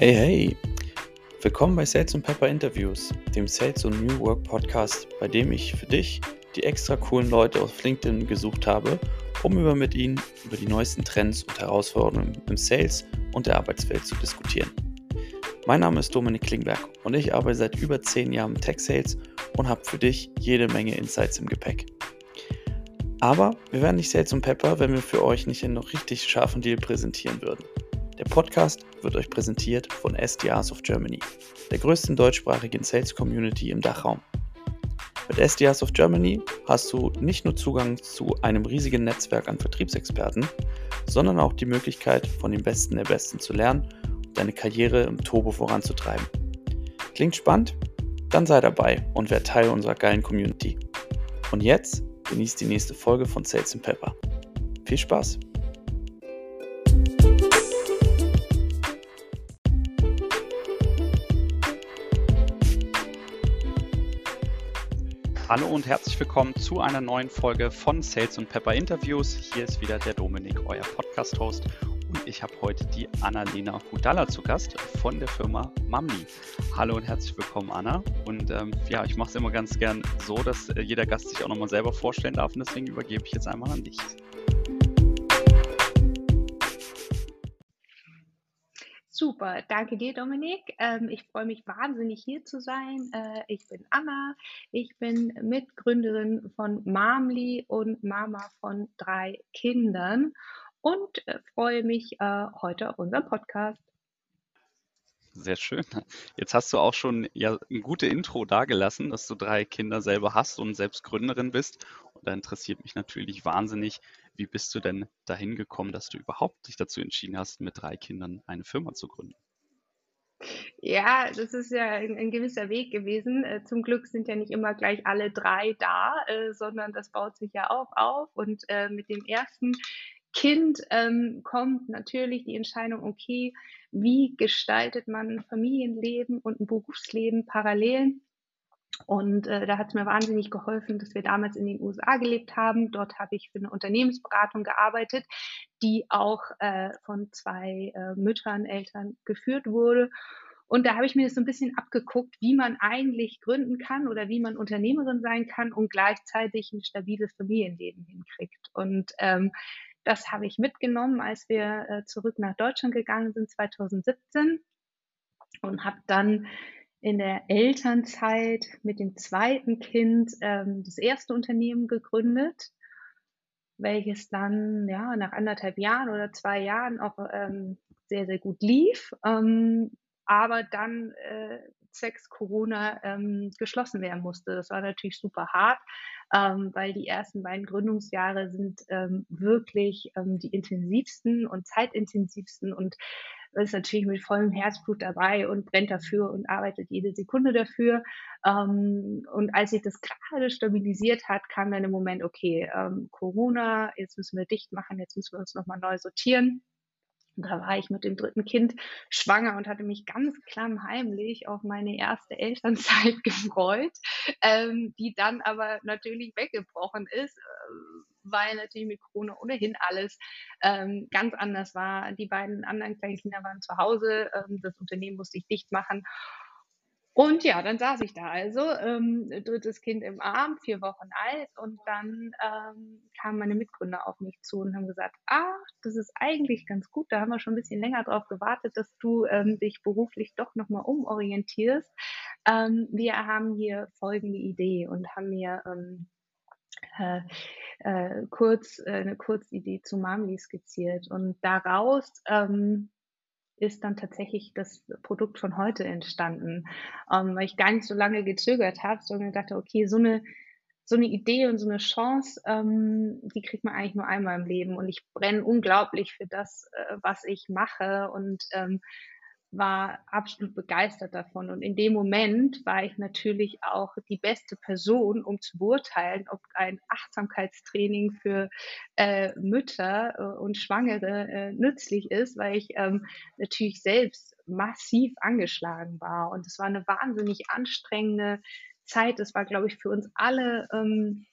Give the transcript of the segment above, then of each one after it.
Hey, hey! Willkommen bei Sales und Pepper Interviews, dem Sales und New Work Podcast, bei dem ich für dich die extra coolen Leute auf LinkedIn gesucht habe, um über mit ihnen über die neuesten Trends und Herausforderungen im Sales und der Arbeitswelt zu diskutieren. Mein Name ist Dominik Klingberg und ich arbeite seit über 10 Jahren im Tech Sales und habe für dich jede Menge Insights im Gepäck. Aber wir wären nicht Sales und Pepper, wenn wir für euch nicht einen noch richtig scharfen Deal präsentieren würden. Der Podcast wird euch präsentiert von SDRs of Germany, der größten deutschsprachigen Sales Community im Dachraum. Mit SDRs of Germany hast du nicht nur Zugang zu einem riesigen Netzwerk an Vertriebsexperten, sondern auch die Möglichkeit, von den Besten der Besten zu lernen und deine Karriere im Turbo voranzutreiben. Klingt spannend? Dann sei dabei und werd Teil unserer geilen Community. Und jetzt genießt die nächste Folge von Sales Pepper. Viel Spaß! Hallo und herzlich willkommen zu einer neuen Folge von Sales und Pepper Interviews. Hier ist wieder der Dominik, euer Podcast-Host. Und ich habe heute die Annalena Hudalla zu Gast von der Firma Mamli. Hallo und herzlich willkommen, Anna. Und ähm, ja, ich mache es immer ganz gern so, dass äh, jeder Gast sich auch nochmal selber vorstellen darf. Und deswegen übergebe ich jetzt einmal an dich. Super, danke dir, Dominik. Ähm, ich freue mich wahnsinnig hier zu sein. Äh, ich bin Anna. Ich bin Mitgründerin von Mamli und Mama von drei Kindern und äh, freue mich äh, heute auf unseren Podcast. Sehr schön. Jetzt hast du auch schon ja ein gute Intro dargelassen, dass du drei Kinder selber hast und selbst Gründerin bist. Und da interessiert mich natürlich wahnsinnig, wie bist du denn dahin gekommen, dass du überhaupt dich dazu entschieden hast, mit drei Kindern eine Firma zu gründen? Ja, das ist ja ein, ein gewisser Weg gewesen. Äh, zum Glück sind ja nicht immer gleich alle drei da, äh, sondern das baut sich ja auch auf. Und äh, mit dem ersten Kind ähm, kommt natürlich die Entscheidung, okay, wie gestaltet man Familienleben und ein Berufsleben parallel? Und äh, da hat es mir wahnsinnig geholfen, dass wir damals in den USA gelebt haben. Dort habe ich für eine Unternehmensberatung gearbeitet, die auch äh, von zwei äh, Müttern, Eltern geführt wurde. Und da habe ich mir das so ein bisschen abgeguckt, wie man eigentlich gründen kann oder wie man Unternehmerin sein kann und gleichzeitig ein stabiles Familienleben hinkriegt. Und ähm, das habe ich mitgenommen, als wir äh, zurück nach Deutschland gegangen sind 2017 und habe dann in der Elternzeit mit dem zweiten Kind ähm, das erste Unternehmen gegründet, welches dann ja nach anderthalb Jahren oder zwei Jahren auch ähm, sehr sehr gut lief, ähm, aber dann äh, zwecks Corona ähm, geschlossen werden musste. Das war natürlich super hart, ähm, weil die ersten beiden Gründungsjahre sind ähm, wirklich ähm, die intensivsten und zeitintensivsten und ist natürlich mit vollem Herzblut dabei und brennt dafür und arbeitet jede Sekunde dafür. Ähm, und als sich das gerade stabilisiert hat, kam dann im Moment, okay, ähm, Corona, jetzt müssen wir dicht machen, jetzt müssen wir uns nochmal neu sortieren. Da war ich mit dem dritten Kind schwanger und hatte mich ganz klammheimlich auf meine erste Elternzeit gefreut, ähm, die dann aber natürlich weggebrochen ist, äh, weil natürlich mit Corona ohnehin alles ähm, ganz anders war. Die beiden anderen kleinen Kinder waren zu Hause, ähm, das Unternehmen musste ich dicht machen. Und ja, dann saß ich da also, ähm, drittes Kind im Arm, vier Wochen alt. Und dann ähm, kamen meine Mitgründer auf mich zu und haben gesagt, ah, das ist eigentlich ganz gut, da haben wir schon ein bisschen länger drauf gewartet, dass du ähm, dich beruflich doch nochmal umorientierst. Ähm, wir haben hier folgende Idee und haben mir ähm, äh, äh, kurz äh, eine Kurzidee zu Mamli skizziert. Und daraus ähm, ist dann tatsächlich das Produkt von heute entstanden, ähm, weil ich gar nicht so lange gezögert habe, sondern dachte, okay, so eine so eine Idee und so eine Chance, ähm, die kriegt man eigentlich nur einmal im Leben. Und ich brenne unglaublich für das, äh, was ich mache und ähm, war absolut begeistert davon. Und in dem Moment war ich natürlich auch die beste Person, um zu beurteilen, ob ein Achtsamkeitstraining für äh, Mütter äh, und Schwangere äh, nützlich ist, weil ich ähm, natürlich selbst massiv angeschlagen war. Und es war eine wahnsinnig anstrengende Zeit. Es war, glaube ich, für uns alle ähm,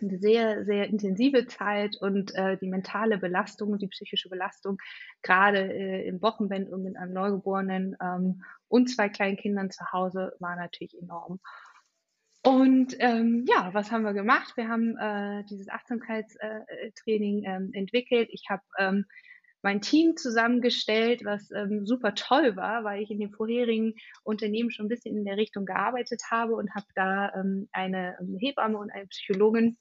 eine sehr, sehr intensive Zeit und äh, die mentale Belastung die psychische Belastung, gerade äh, im Wochenbett und mit einem Neugeborenen ähm, und zwei kleinen Kindern zu Hause, war natürlich enorm. Und ähm, ja, was haben wir gemacht? Wir haben äh, dieses Achtsamkeitstraining äh, ähm, entwickelt. Ich habe ähm, mein Team zusammengestellt, was ähm, super toll war, weil ich in dem vorherigen Unternehmen schon ein bisschen in der Richtung gearbeitet habe und habe da ähm, eine ähm, Hebamme und eine Psychologin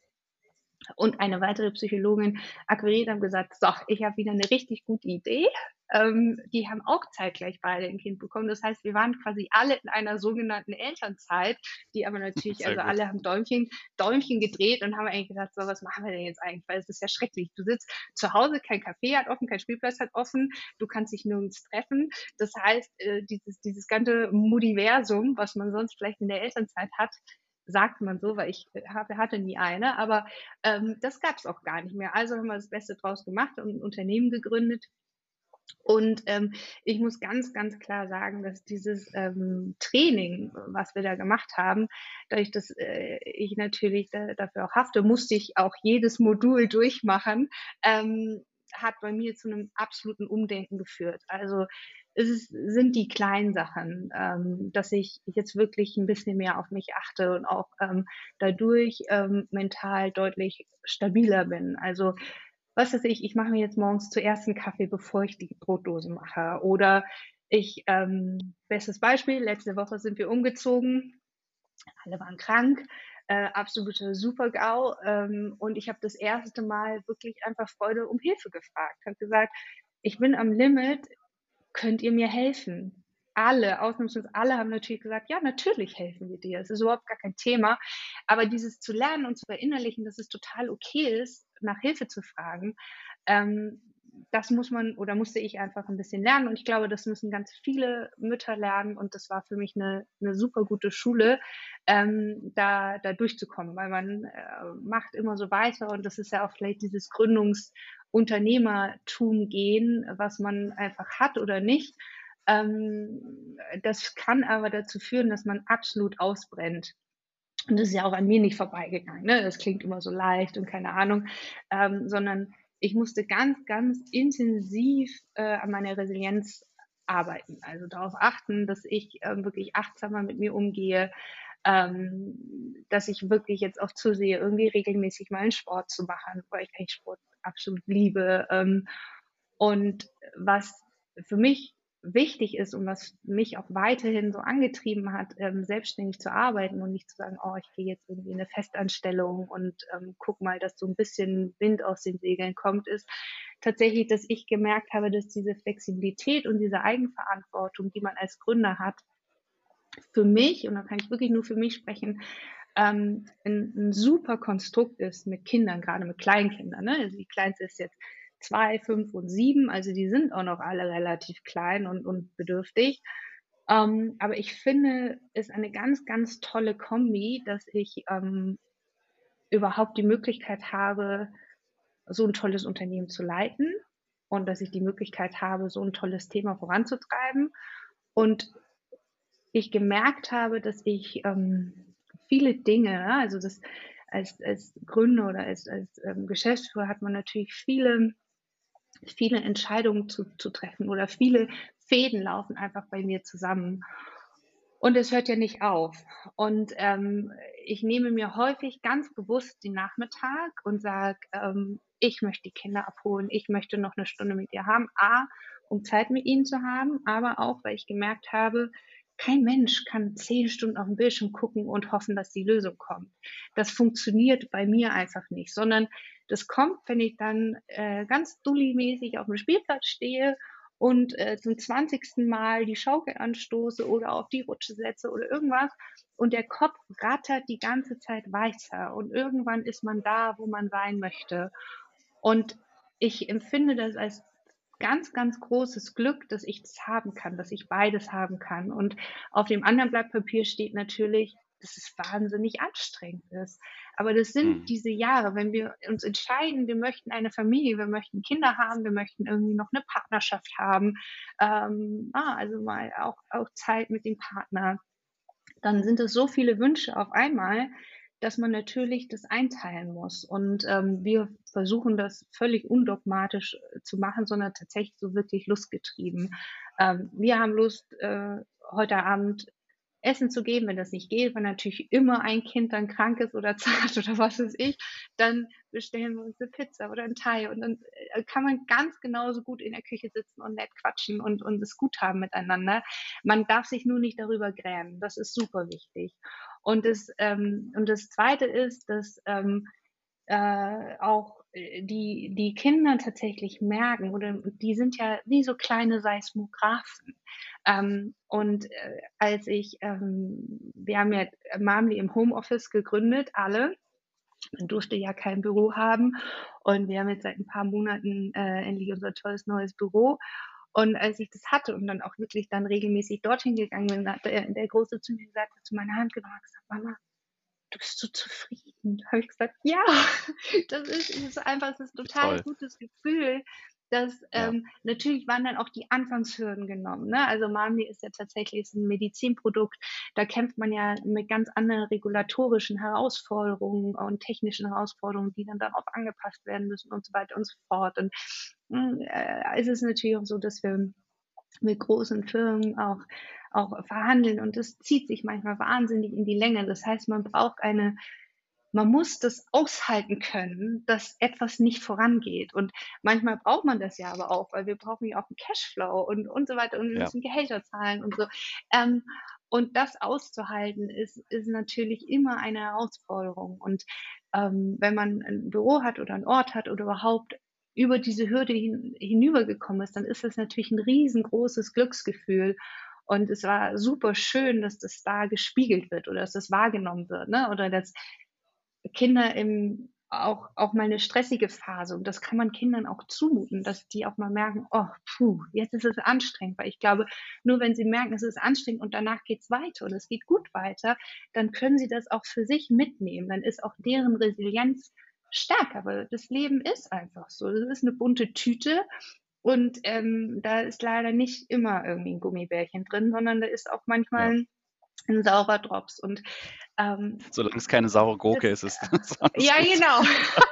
und eine weitere Psychologin akquiriert und gesagt, so, ich habe wieder eine richtig gute Idee. Ähm, die haben auch zeitgleich beide ein Kind bekommen. Das heißt, wir waren quasi alle in einer sogenannten Elternzeit, die aber natürlich, Sehr also gut. alle haben Däumchen, Däumchen gedreht und haben eigentlich gesagt, so, was machen wir denn jetzt eigentlich? Weil es ist ja schrecklich. Du sitzt zu Hause, kein Café hat offen, kein Spielplatz hat offen, du kannst dich nirgends treffen. Das heißt, äh, dieses, dieses ganze Mudiversum, was man sonst vielleicht in der Elternzeit hat, sagt man so, weil ich äh, habe, hatte nie eine, aber ähm, das gab es auch gar nicht mehr. Also haben wir das Beste draus gemacht und ein Unternehmen gegründet. Und ähm, ich muss ganz, ganz klar sagen, dass dieses ähm, Training, was wir da gemacht haben, dadurch, dass äh, ich natürlich da, dafür auch hafte, musste ich auch jedes Modul durchmachen, ähm, hat bei mir zu einem absoluten Umdenken geführt. Also es ist, sind die kleinen Sachen, ähm, dass ich jetzt wirklich ein bisschen mehr auf mich achte und auch ähm, dadurch ähm, mental deutlich stabiler bin. Also was weiß ich, ich mache mir jetzt morgens zuerst einen Kaffee, bevor ich die Brotdose mache. Oder ich, ähm, bestes Beispiel, letzte Woche sind wir umgezogen, alle waren krank, äh, absolute Super-GAU. Ähm, und ich habe das erste Mal wirklich einfach Freude um Hilfe gefragt. Habe gesagt, ich bin am Limit, könnt ihr mir helfen? Alle, ausnahmslos alle haben natürlich gesagt, ja, natürlich helfen wir dir. Es ist überhaupt gar kein Thema. Aber dieses zu lernen und zu verinnerlichen, dass es total okay ist, nach Hilfe zu fragen, ähm, das muss man oder musste ich einfach ein bisschen lernen. Und ich glaube, das müssen ganz viele Mütter lernen. Und das war für mich eine, eine super gute Schule, ähm, da, da durchzukommen, weil man äh, macht immer so weiter. Und das ist ja auch vielleicht dieses Gründungs- Unternehmertum gehen, was man einfach hat oder nicht. Ähm, das kann aber dazu führen, dass man absolut ausbrennt. Und das ist ja auch an mir nicht vorbeigegangen. Ne? Das klingt immer so leicht und keine Ahnung, ähm, sondern ich musste ganz, ganz intensiv äh, an meiner Resilienz arbeiten. Also darauf achten, dass ich äh, wirklich achtsamer mit mir umgehe, ähm, dass ich wirklich jetzt auch zusehe, irgendwie regelmäßig mal einen Sport zu machen, weil ich eigentlich Sport absolut liebe. Ähm, und was für mich wichtig ist und was mich auch weiterhin so angetrieben hat, ähm, selbstständig zu arbeiten und nicht zu sagen, oh, ich gehe jetzt irgendwie in eine Festanstellung und ähm, guck mal, dass so ein bisschen Wind aus den Segeln kommt, ist tatsächlich, dass ich gemerkt habe, dass diese Flexibilität und diese Eigenverantwortung, die man als Gründer hat, für mich, und da kann ich wirklich nur für mich sprechen, ähm, ein, ein, super Konstrukt ist mit Kindern, gerade mit Kleinkindern. Ne? Also die kleinste ist jetzt zwei, fünf und sieben, also die sind auch noch alle relativ klein und, und bedürftig. Ähm, aber ich finde, es ist eine ganz, ganz tolle Kombi, dass ich ähm, überhaupt die Möglichkeit habe, so ein tolles Unternehmen zu leiten und dass ich die Möglichkeit habe, so ein tolles Thema voranzutreiben. Und ich gemerkt habe, dass ich ähm, viele Dinge. Ne? Also das als, als Gründer oder als, als ähm, Geschäftsführer hat man natürlich viele, viele Entscheidungen zu, zu treffen oder viele Fäden laufen einfach bei mir zusammen. Und es hört ja nicht auf. Und ähm, ich nehme mir häufig ganz bewusst den Nachmittag und sage, ähm, ich möchte die Kinder abholen, ich möchte noch eine Stunde mit ihr haben. A, um Zeit mit ihnen zu haben, aber auch, weil ich gemerkt habe, kein Mensch kann zehn Stunden auf dem Bildschirm gucken und hoffen, dass die Lösung kommt. Das funktioniert bei mir einfach nicht, sondern das kommt, wenn ich dann äh, ganz dulli-mäßig auf dem Spielplatz stehe und äh, zum zwanzigsten Mal die Schaukel anstoße oder auf die Rutsche setze oder irgendwas und der Kopf rattert die ganze Zeit weiter und irgendwann ist man da, wo man sein möchte. Und ich empfinde das als ganz, ganz großes Glück, dass ich das haben kann, dass ich beides haben kann. Und auf dem anderen Blatt Papier steht natürlich, dass es wahnsinnig anstrengend ist. Aber das sind mhm. diese Jahre, wenn wir uns entscheiden, wir möchten eine Familie, wir möchten Kinder haben, wir möchten irgendwie noch eine Partnerschaft haben, ähm, ah, also mal auch, auch Zeit mit dem Partner, dann sind es so viele Wünsche auf einmal, dass man natürlich das einteilen muss. Und ähm, wir versuchen das völlig undogmatisch äh, zu machen, sondern tatsächlich so wirklich lustgetrieben. Ähm, wir haben Lust, äh, heute Abend Essen zu geben, wenn das nicht geht, wenn natürlich immer ein Kind dann krank ist oder zart oder was weiß ich, dann bestellen wir uns eine Pizza oder ein Thai und dann äh, kann man ganz genauso gut in der Küche sitzen und nett quatschen und, und es gut haben miteinander. Man darf sich nur nicht darüber grämen. Das ist super wichtig. Und das, ähm, und das zweite ist, dass ähm, äh, auch die, die Kinder tatsächlich merken, oder die sind ja wie so kleine Seismographen. Ähm, und äh, als ich, ähm, wir haben ja Mamli im Homeoffice gegründet, alle. Man durfte ja kein Büro haben. Und wir haben jetzt seit ein paar Monaten äh, endlich unser tolles neues Büro. Und als ich das hatte und dann auch wirklich dann regelmäßig dorthin gegangen bin, hat der, der Große zu mir gesagt, hat zu meiner Hand genommen und gesagt, Mama, du bist so zufrieden. Da habe ich gesagt, ja, das ist, ist einfach, das ist ein total Toll. gutes Gefühl, dass ja. ähm, natürlich waren dann auch die Anfangshürden genommen. Ne? Also Mami ist ja tatsächlich ein Medizinprodukt. Da kämpft man ja mit ganz anderen regulatorischen Herausforderungen und technischen Herausforderungen, die dann darauf angepasst werden müssen und so weiter und so fort. Und äh, es ist natürlich auch so, dass wir mit großen Firmen auch auch verhandeln und das zieht sich manchmal wahnsinnig in die Länge. Das heißt, man braucht eine man muss das aushalten können, dass etwas nicht vorangeht. Und manchmal braucht man das ja aber auch, weil wir brauchen ja auch einen Cashflow und, und so weiter und wir ja. müssen Gehälter zahlen und so. Ähm, und das auszuhalten ist, ist natürlich immer eine Herausforderung. Und ähm, wenn man ein Büro hat oder einen Ort hat oder überhaupt über diese Hürde hin, hinübergekommen ist, dann ist das natürlich ein riesengroßes Glücksgefühl. Und es war super schön, dass das da gespiegelt wird oder dass das wahrgenommen wird, ne? Oder dass Kinder im auch, auch mal eine stressige Phase und das kann man Kindern auch zumuten, dass die auch mal merken, oh, puh, jetzt ist es anstrengend, weil ich glaube, nur wenn sie merken, es ist anstrengend und danach geht's weiter und es geht gut weiter, dann können sie das auch für sich mitnehmen, dann ist auch deren Resilienz stärker, weil das Leben ist einfach so, es ist eine bunte Tüte und ähm, da ist leider nicht immer irgendwie ein Gummibärchen drin, sondern da ist auch manchmal ja ein saurer Drops. Und ähm, solange es keine saure Gurke das, ist, ist es Ja, genau.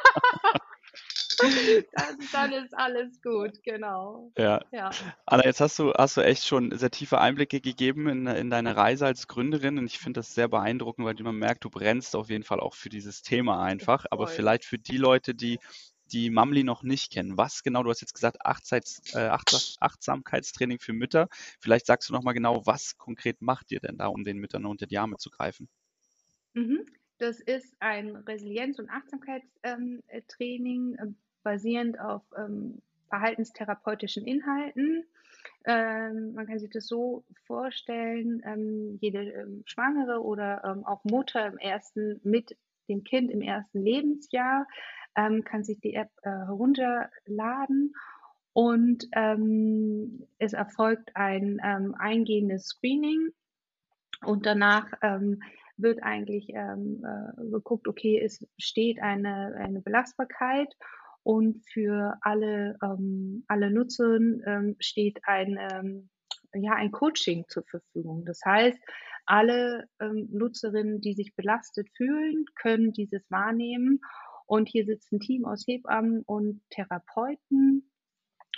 dann, dann, ist alles gut, genau. Ja. ja. Anna, jetzt hast du, hast du echt schon sehr tiefe Einblicke gegeben in, in deine Reise als Gründerin und ich finde das sehr beeindruckend, weil man merkt, du brennst auf jeden Fall auch für dieses Thema einfach. Aber vielleicht für die Leute, die die Mamli noch nicht kennen. Was genau, du hast jetzt gesagt, Achtseits, äh, Achtsamkeitstraining für Mütter. Vielleicht sagst du nochmal genau, was konkret macht ihr denn da, um den Müttern unter die Arme zu greifen? Mhm. Das ist ein Resilienz- und Achtsamkeitstraining äh, basierend auf ähm, verhaltenstherapeutischen Inhalten. Ähm, man kann sich das so vorstellen, ähm, jede ähm, Schwangere oder ähm, auch Mutter im ersten mit dem Kind im ersten Lebensjahr ähm, kann sich die App äh, herunterladen. Und es erfolgt ein eingehendes Screening. Und danach wird eigentlich ähm, äh, geguckt, okay, es steht eine, eine Belastbarkeit und für alle, ähm, alle Nutzerinnen ähm, steht ein, ähm, ja, ein Coaching zur Verfügung. Das heißt, alle ähm, Nutzerinnen, die sich belastet fühlen, können dieses wahrnehmen und hier sitzt ein Team aus Hebammen und Therapeuten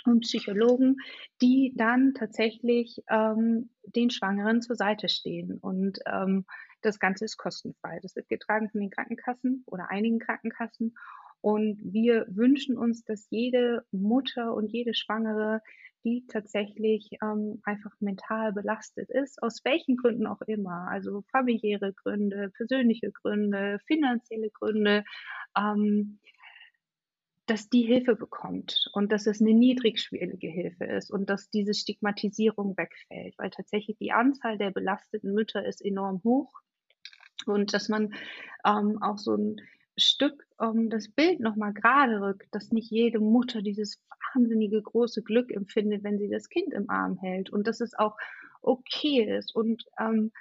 und Psychologen, die dann tatsächlich ähm, den Schwangeren zur Seite stehen. Und ähm, das Ganze ist kostenfrei. Das wird getragen von den Krankenkassen oder einigen Krankenkassen. Und wir wünschen uns, dass jede Mutter und jede Schwangere, die tatsächlich ähm, einfach mental belastet ist, aus welchen Gründen auch immer, also familiäre Gründe, persönliche Gründe, finanzielle Gründe, ähm, dass die Hilfe bekommt und dass es eine niedrigschwellige Hilfe ist und dass diese Stigmatisierung wegfällt, weil tatsächlich die Anzahl der belasteten Mütter ist enorm hoch und dass man ähm, auch so ein Stück ähm, das Bild nochmal gerade rückt, dass nicht jede Mutter dieses wahnsinnige große Glück empfindet, wenn sie das Kind im Arm hält und dass es auch okay ist und ähm,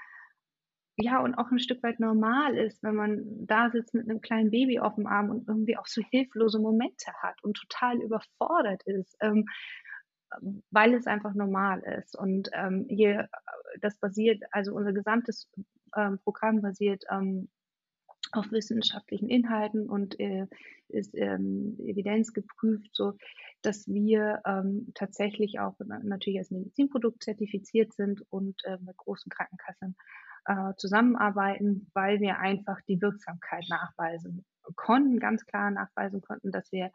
ja, und auch ein Stück weit normal ist, wenn man da sitzt mit einem kleinen Baby auf dem Arm und irgendwie auch so hilflose Momente hat und total überfordert ist, ähm, weil es einfach normal ist. Und ähm, hier, das basiert, also unser gesamtes ähm, Programm basiert ähm, auf wissenschaftlichen Inhalten und äh, ist ähm, evidenzgeprüft, so dass wir ähm, tatsächlich auch natürlich als Medizinprodukt zertifiziert sind und äh, mit großen Krankenkassen äh, zusammenarbeiten, weil wir einfach die Wirksamkeit nachweisen konnten, ganz klar nachweisen konnten, dass wir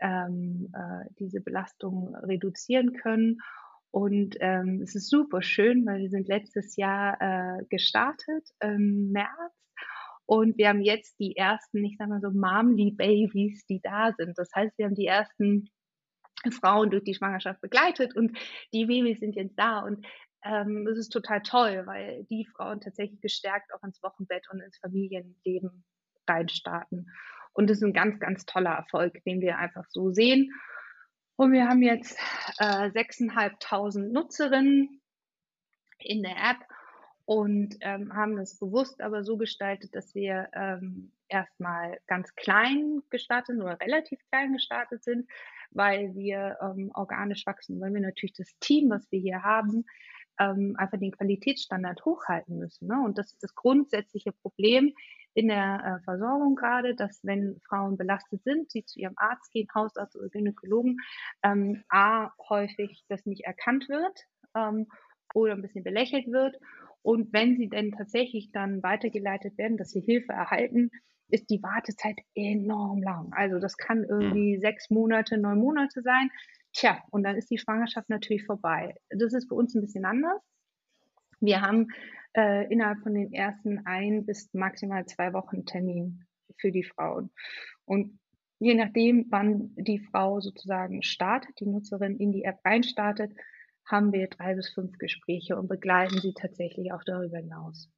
ähm, äh, diese Belastung reduzieren können. Und ähm, es ist super schön, weil wir sind letztes Jahr äh, gestartet im März und wir haben jetzt die ersten, ich sag mal so, Momly Babies, die da sind. Das heißt, wir haben die ersten Frauen durch die Schwangerschaft begleitet und die Babys sind jetzt da und ähm, es ist total toll, weil die Frauen tatsächlich gestärkt auch ins Wochenbett und ins Familienleben reinstarten. Und das ist ein ganz, ganz toller Erfolg, den wir einfach so sehen. Und wir haben jetzt äh, 6.500 Nutzerinnen in der App und ähm, haben das bewusst aber so gestaltet, dass wir ähm, erstmal ganz klein gestartet oder relativ klein gestartet sind, weil wir ähm, organisch wachsen, weil wir natürlich das Team, was wir hier haben, ähm, einfach den Qualitätsstandard hochhalten müssen. Ne? Und das ist das grundsätzliche Problem in der äh, Versorgung gerade, dass wenn Frauen belastet sind, sie zu ihrem Arzt gehen, Hausarzt oder Gynäkologen, ähm, a häufig das nicht erkannt wird ähm, oder ein bisschen belächelt wird und wenn sie denn tatsächlich dann weitergeleitet werden, dass sie Hilfe erhalten, ist die Wartezeit enorm lang. Also das kann irgendwie mhm. sechs Monate, neun Monate sein. Tja, und dann ist die Schwangerschaft natürlich vorbei. Das ist für uns ein bisschen anders. Wir haben äh, innerhalb von den ersten ein bis maximal zwei Wochen Termin für die Frauen. Und je nachdem, wann die Frau sozusagen startet, die Nutzerin in die App reinstartet, haben wir drei bis fünf Gespräche und begleiten sie tatsächlich auch darüber hinaus.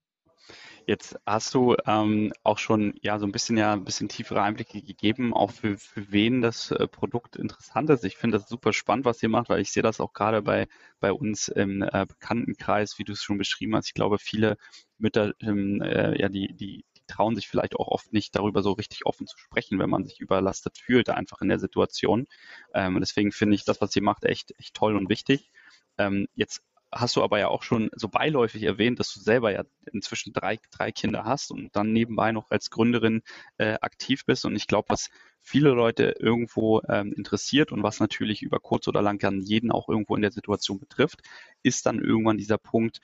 Jetzt hast du ähm, auch schon ja so ein bisschen ja ein bisschen tiefere Einblicke gegeben, auch für, für wen das äh, Produkt interessant ist. Ich finde das super spannend, was ihr macht, weil ich sehe das auch gerade bei, bei uns im äh, Bekanntenkreis, wie du es schon beschrieben hast. Ich glaube, viele Mütter, ähm, äh, ja, die, die, trauen sich vielleicht auch oft nicht darüber so richtig offen zu sprechen, wenn man sich überlastet fühlt, einfach in der Situation. Ähm, deswegen finde ich das, was ihr macht, echt, echt toll und wichtig. Ähm, jetzt hast du aber ja auch schon so beiläufig erwähnt, dass du selber ja inzwischen drei, drei Kinder hast und dann nebenbei noch als Gründerin äh, aktiv bist. Und ich glaube, was viele Leute irgendwo ähm, interessiert und was natürlich über kurz oder lang dann jeden auch irgendwo in der Situation betrifft, ist dann irgendwann dieser Punkt,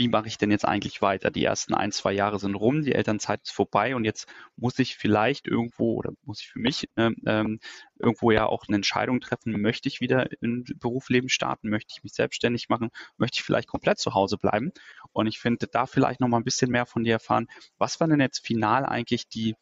wie mache ich denn jetzt eigentlich weiter? Die ersten ein, zwei Jahre sind rum, die Elternzeit ist vorbei und jetzt muss ich vielleicht irgendwo oder muss ich für mich äh, ähm, irgendwo ja auch eine Entscheidung treffen, möchte ich wieder im Berufsleben starten, möchte ich mich selbstständig machen, möchte ich vielleicht komplett zu Hause bleiben? Und ich finde, da vielleicht noch mal ein bisschen mehr von dir erfahren, was waren denn jetzt final eigentlich die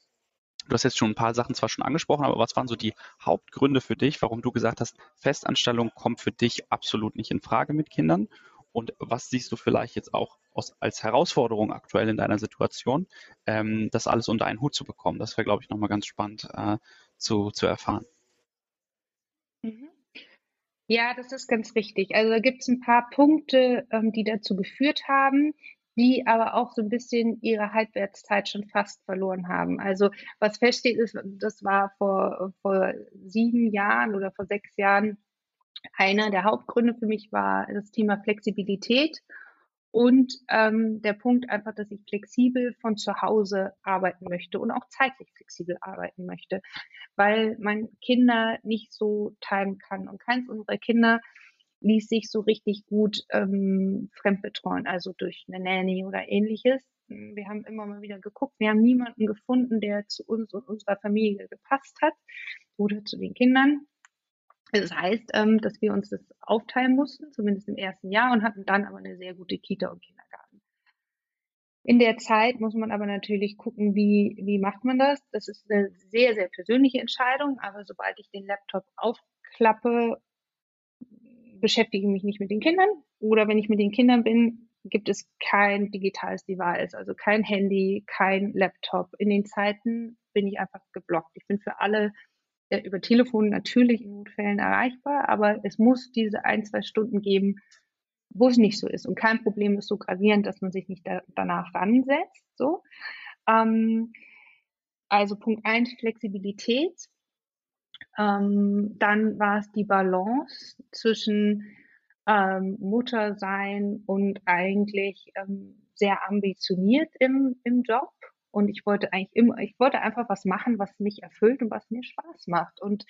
Du hast jetzt schon ein paar Sachen zwar schon angesprochen, aber was waren so die Hauptgründe für dich, warum du gesagt hast, Festanstellung kommt für dich absolut nicht in Frage mit Kindern? Und was siehst du vielleicht jetzt auch aus, als Herausforderung aktuell in deiner Situation, ähm, das alles unter einen Hut zu bekommen? Das wäre, glaube ich, nochmal ganz spannend äh, zu, zu erfahren. Mhm. Ja, das ist ganz wichtig. Also da gibt es ein paar Punkte, ähm, die dazu geführt haben, die aber auch so ein bisschen ihre Halbwertszeit schon fast verloren haben. Also was feststeht ist, das war vor, vor sieben Jahren oder vor sechs Jahren einer der Hauptgründe für mich war das Thema Flexibilität und ähm, der Punkt einfach, dass ich flexibel von zu Hause arbeiten möchte und auch zeitlich flexibel arbeiten möchte, weil man Kinder nicht so teilen kann und keins unserer Kinder ließ sich so richtig gut ähm, fremdbetreuen, also durch eine Nanny oder ähnliches. Wir haben immer mal wieder geguckt, wir haben niemanden gefunden, der zu uns und unserer Familie gepasst hat oder zu den Kindern. Das heißt, ähm, dass wir uns das aufteilen mussten, zumindest im ersten Jahr, und hatten dann aber eine sehr gute Kita und Kindergarten. In der Zeit muss man aber natürlich gucken, wie, wie macht man das. Das ist eine sehr, sehr persönliche Entscheidung, aber sobald ich den Laptop aufklappe, beschäftige ich mich nicht mit den Kindern. Oder wenn ich mit den Kindern bin, gibt es kein digitales Device, also kein Handy, kein Laptop. In den Zeiten bin ich einfach geblockt. Ich bin für alle über Telefon natürlich in Notfällen erreichbar, aber es muss diese ein, zwei Stunden geben, wo es nicht so ist. Und kein Problem ist so gravierend, dass man sich nicht da, danach ransetzt. So. Ähm, also Punkt eins Flexibilität. Ähm, dann war es die Balance zwischen ähm, Muttersein und eigentlich ähm, sehr ambitioniert im, im Job. Und ich wollte eigentlich immer, ich wollte einfach was machen, was mich erfüllt und was mir Spaß macht. Und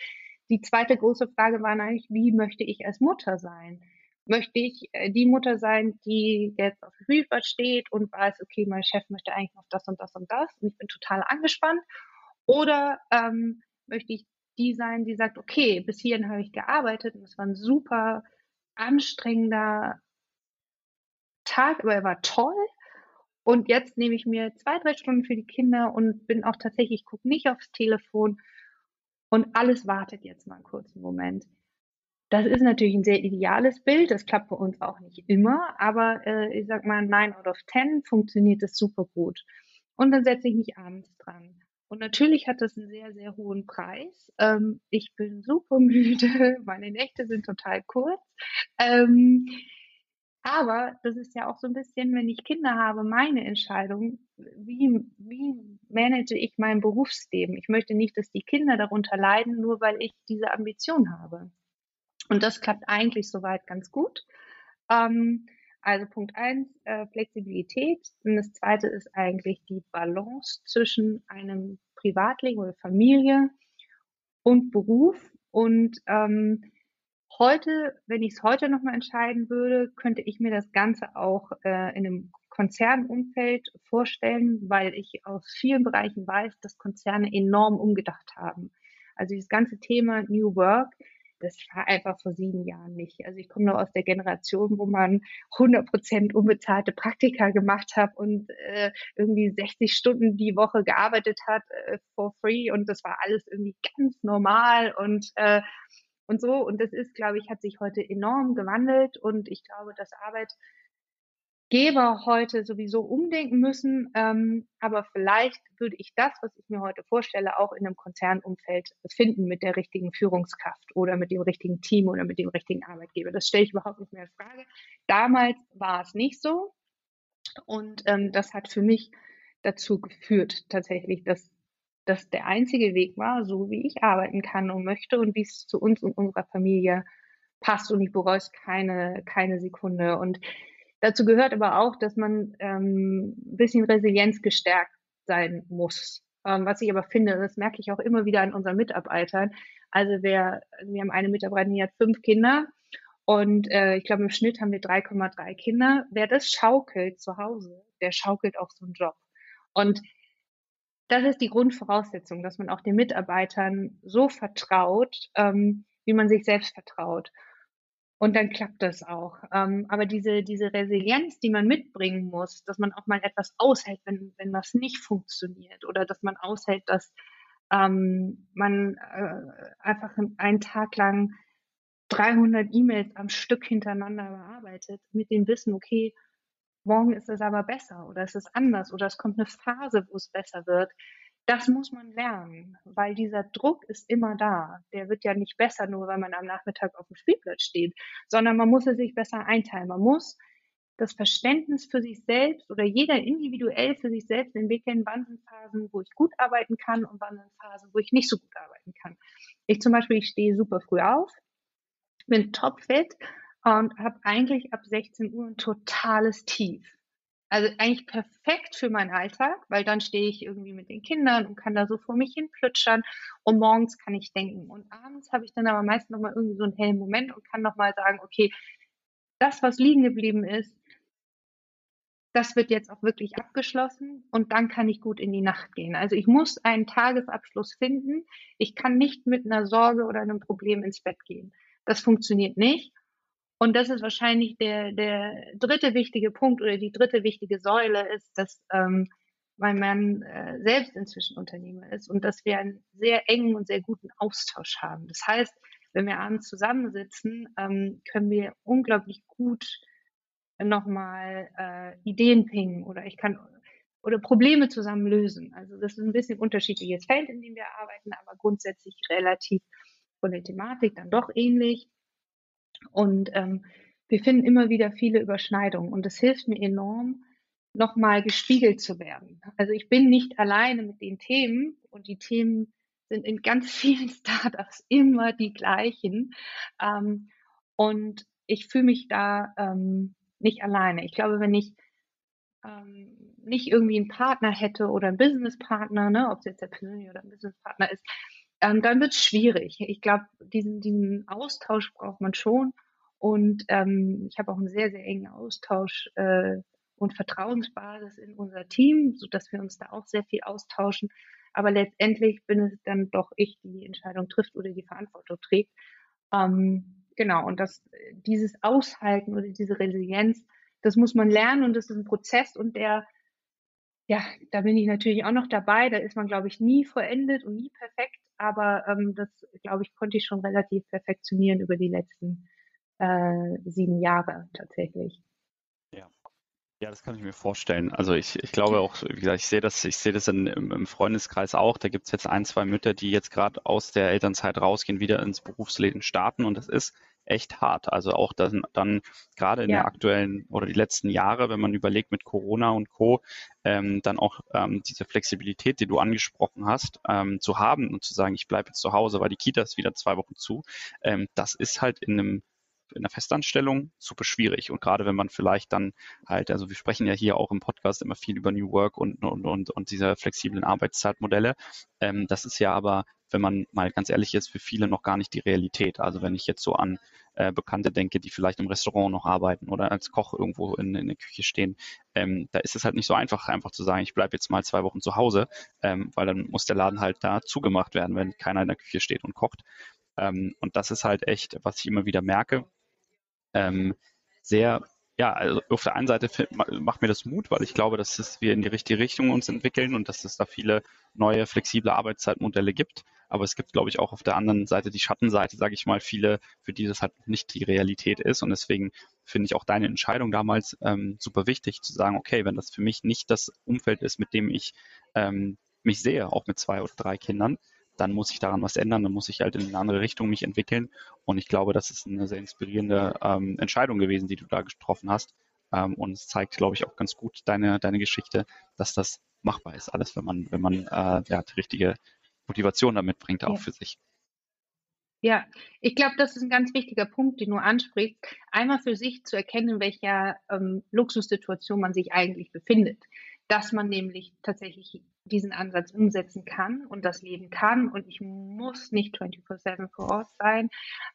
die zweite große Frage war eigentlich, wie möchte ich als Mutter sein? Möchte ich äh, die Mutter sein, die jetzt auf Hilfe steht und weiß, okay, mein Chef möchte eigentlich noch das und das und das und ich bin total angespannt? Oder ähm, möchte ich die sein, die sagt, okay, bis hierhin habe ich gearbeitet und es war ein super anstrengender Tag, aber er war toll. Und jetzt nehme ich mir zwei, drei Stunden für die Kinder und bin auch tatsächlich, ich gucke nicht aufs Telefon und alles wartet jetzt mal einen kurzen Moment. Das ist natürlich ein sehr ideales Bild, das klappt bei uns auch nicht immer, aber äh, ich sag mal, 9 out of 10 funktioniert das super gut. Und dann setze ich mich abends dran. Und natürlich hat das einen sehr, sehr hohen Preis. Ähm, ich bin super müde, meine Nächte sind total kurz. Ähm, aber das ist ja auch so ein bisschen, wenn ich Kinder habe, meine Entscheidung, wie, wie manage ich mein Berufsleben? Ich möchte nicht, dass die Kinder darunter leiden, nur weil ich diese Ambition habe. Und das klappt eigentlich soweit ganz gut. Ähm, also Punkt eins, äh, Flexibilität. Und das zweite ist eigentlich die Balance zwischen einem Privatleben oder Familie und Beruf. Und ähm, heute, wenn ich es heute nochmal entscheiden würde, könnte ich mir das Ganze auch äh, in einem Konzernumfeld vorstellen, weil ich aus vielen Bereichen weiß, dass Konzerne enorm umgedacht haben. Also dieses ganze Thema New Work, das war einfach vor sieben Jahren nicht. Also ich komme noch aus der Generation, wo man 100 Prozent unbezahlte Praktika gemacht hat und äh, irgendwie 60 Stunden die Woche gearbeitet hat äh, for free und das war alles irgendwie ganz normal und äh, und so. Und das ist, glaube ich, hat sich heute enorm gewandelt und ich glaube, dass Arbeit Geber heute sowieso umdenken müssen. Ähm, aber vielleicht würde ich das, was ich mir heute vorstelle, auch in einem Konzernumfeld finden mit der richtigen Führungskraft oder mit dem richtigen Team oder mit dem richtigen Arbeitgeber. Das stelle ich überhaupt nicht mehr in Frage. Damals war es nicht so. Und ähm, das hat für mich dazu geführt, tatsächlich, dass das der einzige Weg war, so wie ich arbeiten kann und möchte und wie es zu uns und unserer Familie passt. Und ich bereue es keine, keine Sekunde. Und Dazu gehört aber auch, dass man ähm, ein bisschen Resilienz gestärkt sein muss. Ähm, was ich aber finde, das merke ich auch immer wieder an unseren Mitarbeitern. Also wer, wir haben eine Mitarbeiterin, die hat fünf Kinder und äh, ich glaube im Schnitt haben wir 3,3 Kinder. Wer das schaukelt zu Hause, der schaukelt auch so einen Job. Und das ist die Grundvoraussetzung, dass man auch den Mitarbeitern so vertraut, ähm, wie man sich selbst vertraut. Und dann klappt das auch. Ähm, aber diese, diese Resilienz, die man mitbringen muss, dass man auch mal etwas aushält, wenn, wenn was nicht funktioniert oder dass man aushält, dass ähm, man äh, einfach einen Tag lang 300 E-Mails am Stück hintereinander bearbeitet mit dem Wissen, okay, morgen ist es aber besser oder es ist anders oder es kommt eine Phase, wo es besser wird das muss man lernen, weil dieser Druck ist immer da. Der wird ja nicht besser, nur weil man am Nachmittag auf dem Spielplatz steht, sondern man muss es sich besser einteilen. Man muss das Verständnis für sich selbst oder jeder individuell für sich selbst entwickeln, wann sind Phasen, wo ich gut arbeiten kann und wann sind Phasen, wo ich nicht so gut arbeiten kann. Ich zum Beispiel, ich stehe super früh auf, bin topfit und habe eigentlich ab 16 Uhr ein totales Tief. Also eigentlich perfekt für meinen Alltag, weil dann stehe ich irgendwie mit den Kindern und kann da so vor mich hin plütschern und morgens kann ich denken. Und abends habe ich dann aber meist nochmal irgendwie so einen hellen Moment und kann nochmal sagen, okay, das, was liegen geblieben ist, das wird jetzt auch wirklich abgeschlossen und dann kann ich gut in die Nacht gehen. Also ich muss einen Tagesabschluss finden. Ich kann nicht mit einer Sorge oder einem Problem ins Bett gehen. Das funktioniert nicht. Und das ist wahrscheinlich der, der dritte wichtige Punkt oder die dritte wichtige Säule ist, dass ähm, mein Mann äh, selbst inzwischen Unternehmer ist und dass wir einen sehr engen und sehr guten Austausch haben. Das heißt, wenn wir abends zusammensitzen, ähm, können wir unglaublich gut nochmal äh, Ideen pingen oder ich kann oder Probleme zusammen lösen. Also das ist ein bisschen unterschiedliches Feld, in dem wir arbeiten, aber grundsätzlich relativ von der Thematik dann doch ähnlich. Und ähm, wir finden immer wieder viele Überschneidungen und es hilft mir enorm, nochmal gespiegelt zu werden. Also ich bin nicht alleine mit den Themen und die Themen sind in ganz vielen Startups immer die gleichen. Ähm, und ich fühle mich da ähm, nicht alleine. Ich glaube, wenn ich ähm, nicht irgendwie einen Partner hätte oder einen Businesspartner, ne, ob es jetzt der persönliche oder ein Businesspartner ist, ähm, dann wird es schwierig. Ich glaube, diesen, diesen Austausch braucht man schon. Und ähm, ich habe auch einen sehr, sehr engen Austausch äh, und Vertrauensbasis in unser Team, so dass wir uns da auch sehr viel austauschen. Aber letztendlich bin es dann doch ich, die die Entscheidung trifft oder die Verantwortung trägt. Ähm, genau. Und das, dieses Aushalten oder diese Resilienz, das muss man lernen und das ist ein Prozess und der, ja, da bin ich natürlich auch noch dabei. Da ist man, glaube ich, nie vollendet und nie perfekt. Aber ähm, das, glaube ich, konnte ich schon relativ perfektionieren über die letzten äh, sieben Jahre tatsächlich. Ja. Ja, das kann ich mir vorstellen. Also ich, ich glaube auch, wie gesagt, ich sehe das, ich sehe das in, im, im Freundeskreis auch. Da gibt es jetzt ein, zwei Mütter, die jetzt gerade aus der Elternzeit rausgehen, wieder ins Berufsleben starten und das ist echt hart. Also auch dann, dann gerade in ja. der aktuellen oder die letzten Jahre, wenn man überlegt mit Corona und Co., ähm, dann auch ähm, diese Flexibilität, die du angesprochen hast, ähm, zu haben und zu sagen, ich bleibe jetzt zu Hause, weil die Kita ist wieder zwei Wochen zu, ähm, das ist halt in einem in der Festanstellung super schwierig. Und gerade wenn man vielleicht dann halt, also wir sprechen ja hier auch im Podcast immer viel über New Work und, und, und, und diese flexiblen Arbeitszeitmodelle. Ähm, das ist ja aber, wenn man mal ganz ehrlich ist, für viele noch gar nicht die Realität. Also wenn ich jetzt so an äh, Bekannte denke, die vielleicht im Restaurant noch arbeiten oder als Koch irgendwo in, in der Küche stehen, ähm, da ist es halt nicht so einfach, einfach zu sagen, ich bleibe jetzt mal zwei Wochen zu Hause, ähm, weil dann muss der Laden halt da zugemacht werden, wenn keiner in der Küche steht und kocht. Ähm, und das ist halt echt, was ich immer wieder merke, ähm, sehr, ja, also auf der einen Seite macht mir das Mut, weil ich glaube, dass es wir in die richtige Richtung uns entwickeln und dass es da viele neue flexible Arbeitszeitmodelle gibt. Aber es gibt, glaube ich, auch auf der anderen Seite die Schattenseite, sage ich mal, viele, für die das halt nicht die Realität ist. Und deswegen finde ich auch deine Entscheidung damals ähm, super wichtig, zu sagen, okay, wenn das für mich nicht das Umfeld ist, mit dem ich ähm, mich sehe, auch mit zwei oder drei Kindern, dann muss ich daran was ändern, dann muss ich halt in eine andere Richtung mich entwickeln. Und ich glaube, das ist eine sehr inspirierende ähm, Entscheidung gewesen, die du da getroffen hast. Ähm, und es zeigt, glaube ich, auch ganz gut deine, deine Geschichte, dass das machbar ist, alles, wenn man, wenn man äh, ja, die richtige Motivation damit bringt, auch ja. für sich. Ja, ich glaube, das ist ein ganz wichtiger Punkt, den du ansprichst. Einmal für sich zu erkennen, in welcher ähm, Luxussituation man sich eigentlich befindet. Dass man nämlich tatsächlich diesen Ansatz umsetzen kann und das leben kann und ich muss nicht 24-7 vor Ort sein.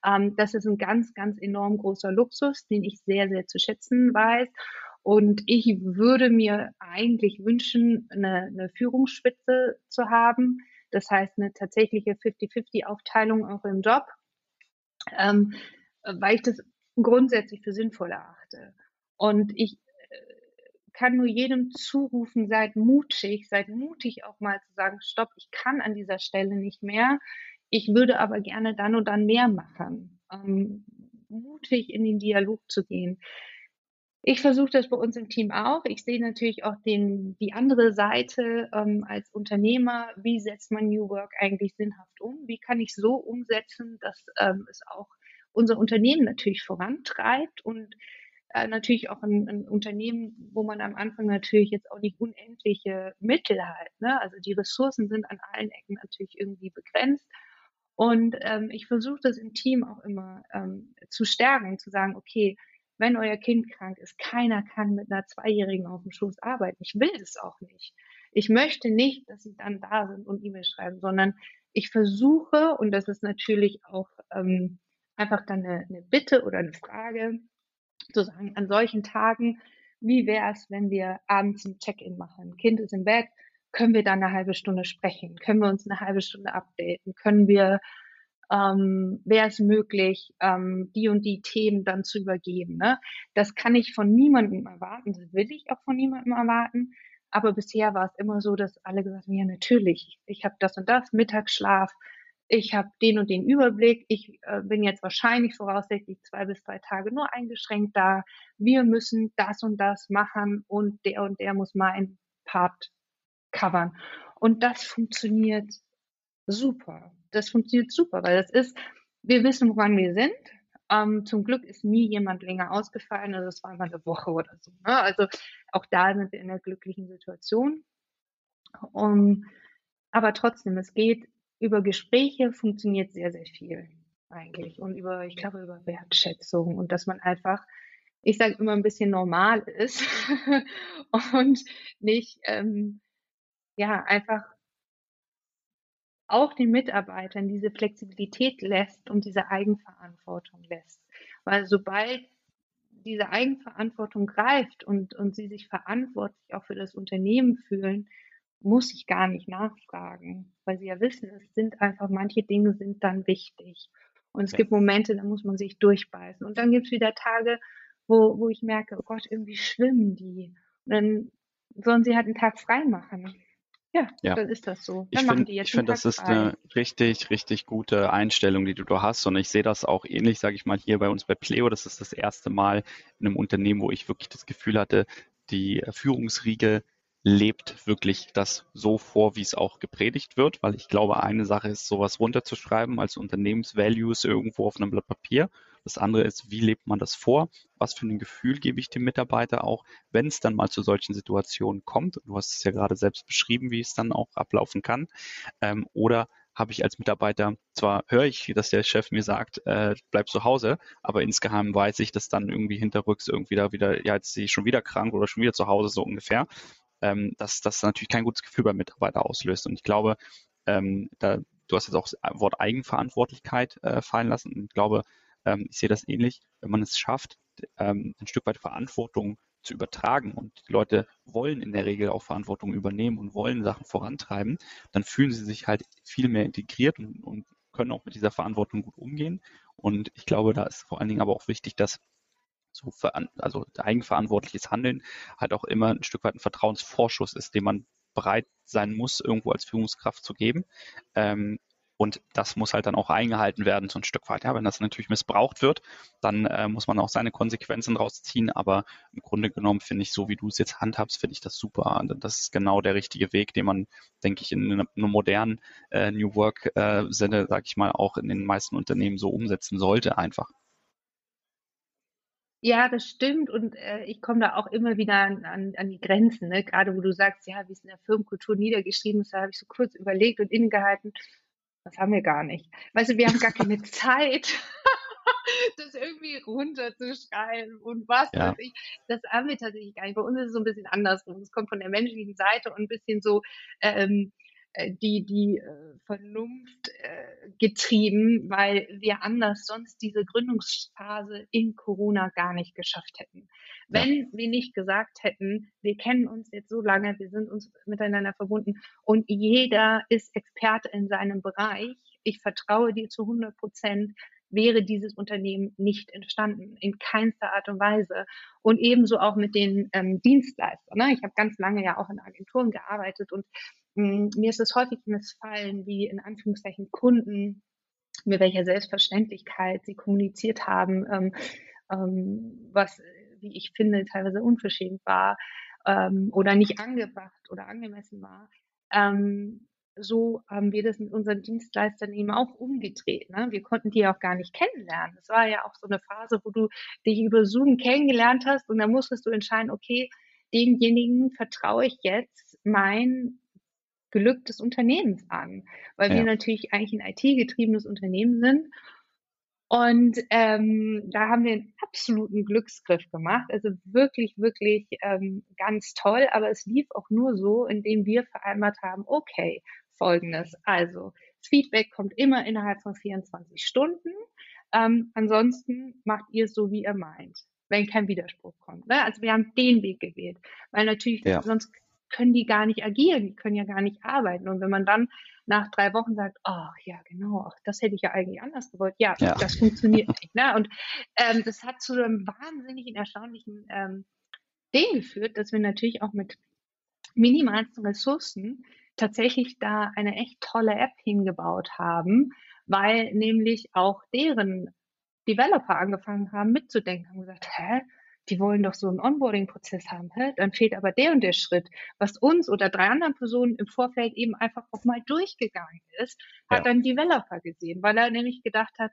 Ähm, das ist ein ganz, ganz enorm großer Luxus, den ich sehr, sehr zu schätzen weiß. Und ich würde mir eigentlich wünschen, eine, eine Führungsspitze zu haben. Das heißt, eine tatsächliche 50-50-Aufteilung auch im Job, ähm, weil ich das grundsätzlich für sinnvoll erachte. Und ich kann nur jedem zurufen, seid mutig, seid mutig auch mal zu sagen, stopp, ich kann an dieser Stelle nicht mehr. Ich würde aber gerne dann und dann mehr machen. Ähm, mutig in den Dialog zu gehen. Ich versuche das bei uns im Team auch. Ich sehe natürlich auch den, die andere Seite ähm, als Unternehmer. Wie setzt man New Work eigentlich sinnhaft um? Wie kann ich so umsetzen, dass ähm, es auch unser Unternehmen natürlich vorantreibt und äh, natürlich auch ein, ein, Unternehmen, wo man am Anfang natürlich jetzt auch nicht unendliche Mittel hat. Ne? Also die Ressourcen sind an allen Ecken natürlich irgendwie begrenzt. Und ähm, ich versuche das im Team auch immer ähm, zu stärken, zu sagen, okay, wenn euer Kind krank ist, keiner kann mit einer Zweijährigen auf dem Schoß arbeiten. Ich will das auch nicht. Ich möchte nicht, dass sie dann da sind und E-Mail schreiben, sondern ich versuche, und das ist natürlich auch ähm, einfach dann eine, eine Bitte oder eine Frage, zu sagen, an solchen Tagen, wie wäre es, wenn wir abends ein Check-in machen? Kind ist im Bett, können wir dann eine halbe Stunde sprechen? Können wir uns eine halbe Stunde updaten? Können wir, ähm, wäre es möglich, ähm, die und die Themen dann zu übergeben? Ne? Das kann ich von niemandem erwarten, das will ich auch von niemandem erwarten. Aber bisher war es immer so, dass alle gesagt haben, ja natürlich, ich habe das und das, Mittagsschlaf, ich habe den und den Überblick, ich äh, bin jetzt wahrscheinlich voraussichtlich zwei bis drei Tage nur eingeschränkt da, wir müssen das und das machen und der und der muss meinen Part covern. Und das funktioniert super. Das funktioniert super, weil das ist, wir wissen, woran wir sind. Ähm, zum Glück ist nie jemand länger ausgefallen, also es war immer eine Woche oder so. Ne? Also auch da sind wir in einer glücklichen Situation. Um, aber trotzdem, es geht über Gespräche funktioniert sehr, sehr viel eigentlich und über, ich glaube, über Wertschätzung und dass man einfach ich sage immer ein bisschen normal ist und nicht ähm, ja einfach auch den Mitarbeitern diese Flexibilität lässt und diese Eigenverantwortung lässt. Weil sobald diese Eigenverantwortung greift und, und sie sich verantwortlich auch für das Unternehmen fühlen, muss ich gar nicht nachfragen, weil sie ja wissen, es sind einfach manche Dinge sind dann wichtig. Und es ja. gibt Momente, da muss man sich durchbeißen. Und dann gibt es wieder Tage, wo, wo ich merke, oh Gott, irgendwie schwimmen die. Und dann sollen sie halt einen Tag frei machen. Ja, ja, dann ist das so. Dann ich finde, find, das ist eine richtig, richtig gute Einstellung, die du da hast. Und ich sehe das auch ähnlich, sage ich mal, hier bei uns bei Pleo. Das ist das erste Mal in einem Unternehmen, wo ich wirklich das Gefühl hatte, die Führungsriege lebt wirklich das so vor, wie es auch gepredigt wird, weil ich glaube, eine Sache ist, sowas runterzuschreiben als Unternehmensvalues irgendwo auf einem Blatt Papier. Das andere ist, wie lebt man das vor? Was für ein Gefühl gebe ich dem Mitarbeiter auch, wenn es dann mal zu solchen Situationen kommt? Du hast es ja gerade selbst beschrieben, wie es dann auch ablaufen kann. Ähm, oder habe ich als Mitarbeiter, zwar höre ich, dass der Chef mir sagt, äh, bleib zu Hause, aber insgeheim weiß ich, dass dann irgendwie hinterrücks irgendwie da wieder, ja, jetzt sehe ich schon wieder krank oder schon wieder zu Hause, so ungefähr ähm, dass das natürlich kein gutes Gefühl beim Mitarbeiter auslöst. Und ich glaube, ähm, da, du hast jetzt auch das Wort Eigenverantwortlichkeit äh, fallen lassen. Und ich glaube, ähm, ich sehe das ähnlich, wenn man es schafft, ähm, ein Stück weit Verantwortung zu übertragen und die Leute wollen in der Regel auch Verantwortung übernehmen und wollen Sachen vorantreiben, dann fühlen sie sich halt viel mehr integriert und, und können auch mit dieser Verantwortung gut umgehen. Und ich glaube, da ist vor allen Dingen aber auch wichtig, dass so also eigenverantwortliches Handeln halt auch immer ein Stück weit ein Vertrauensvorschuss ist, den man bereit sein muss, irgendwo als Führungskraft zu geben. Ähm, und das muss halt dann auch eingehalten werden, so ein Stück weit. Ja, wenn das natürlich missbraucht wird, dann äh, muss man auch seine Konsequenzen rausziehen. Aber im Grunde genommen finde ich, so wie du es jetzt handhabst, finde ich das super. Das ist genau der richtige Weg, den man, denke ich, in einem modernen äh, New Work-Sinne, äh, sage ich mal, auch in den meisten Unternehmen so umsetzen sollte einfach. Ja, das stimmt und äh, ich komme da auch immer wieder an, an, an die Grenzen, ne? gerade wo du sagst, ja, wie es in der Firmenkultur niedergeschrieben ist, da habe ich so kurz überlegt und innegehalten, das haben wir gar nicht. Weißt du, wir haben gar keine Zeit, das irgendwie runterzuschreiben und was ja. weiß ich. Das haben wir tatsächlich gar nicht. Bei uns ist es so ein bisschen andersrum. Es kommt von der menschlichen Seite und ein bisschen so, ähm, äh, die, die äh, Vernunft äh, getrieben, weil wir anders sonst diese Gründungsphase in Corona gar nicht geschafft hätten. Wenn ja. wir nicht gesagt hätten, wir kennen uns jetzt so lange, wir sind uns miteinander verbunden und jeder ist Experte in seinem Bereich, ich vertraue dir zu 100 Prozent, wäre dieses Unternehmen nicht entstanden, in keinster Art und Weise. Und ebenso auch mit den ähm, Dienstleistern. Ne? Ich habe ganz lange ja auch in Agenturen gearbeitet und hm, mir ist es häufig missfallen, wie in Anführungszeichen Kunden mit welcher Selbstverständlichkeit sie kommuniziert haben, ähm, ähm, was, wie ich finde, teilweise unverschämt war ähm, oder nicht angebracht oder angemessen war. Ähm, so haben wir das mit unseren Dienstleistern eben auch umgedreht. Ne? Wir konnten die auch gar nicht kennenlernen. Das war ja auch so eine Phase, wo du dich über Zoom kennengelernt hast und dann musstest du entscheiden, okay, demjenigen vertraue ich jetzt mein Glück des Unternehmens an, weil ja. wir natürlich eigentlich ein IT-getriebenes Unternehmen sind. Und ähm, da haben wir einen absoluten Glücksgriff gemacht. Also wirklich, wirklich ähm, ganz toll. Aber es lief auch nur so, indem wir vereinbart haben, okay, folgendes. Also, Feedback kommt immer innerhalb von 24 Stunden. Ähm, ansonsten macht ihr es so, wie ihr meint, wenn kein Widerspruch kommt. Ne? Also wir haben den Weg gewählt, weil natürlich ja. sonst können die gar nicht agieren, die können ja gar nicht arbeiten. Und wenn man dann nach drei Wochen sagt, oh ja, genau, ach, das hätte ich ja eigentlich anders gewollt, ja, ja. das funktioniert nicht. Ne? Und ähm, das hat zu einem wahnsinnigen, erstaunlichen ähm, Ding geführt, dass wir natürlich auch mit minimalsten Ressourcen tatsächlich da eine echt tolle App hingebaut haben, weil nämlich auch deren Developer angefangen haben mitzudenken, haben gesagt, hä, die wollen doch so einen Onboarding-Prozess haben, hä? dann fehlt aber der und der Schritt, was uns oder drei anderen Personen im Vorfeld eben einfach auch mal durchgegangen ist, hat ja. ein Developer gesehen, weil er nämlich gedacht hat,